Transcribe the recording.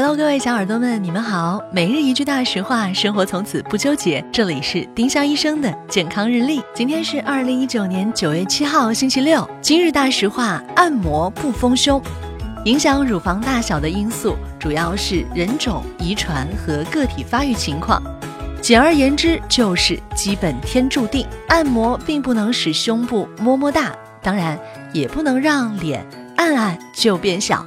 Hello，各位小耳朵们，你们好。每日一句大实话，生活从此不纠结。这里是丁香医生的健康日历。今天是二零一九年九月七号，星期六。今日大实话：按摩不丰胸。影响乳房大小的因素主要是人种、遗传和个体发育情况。简而言之，就是基本天注定。按摩并不能使胸部么么哒，当然也不能让脸按按就变小。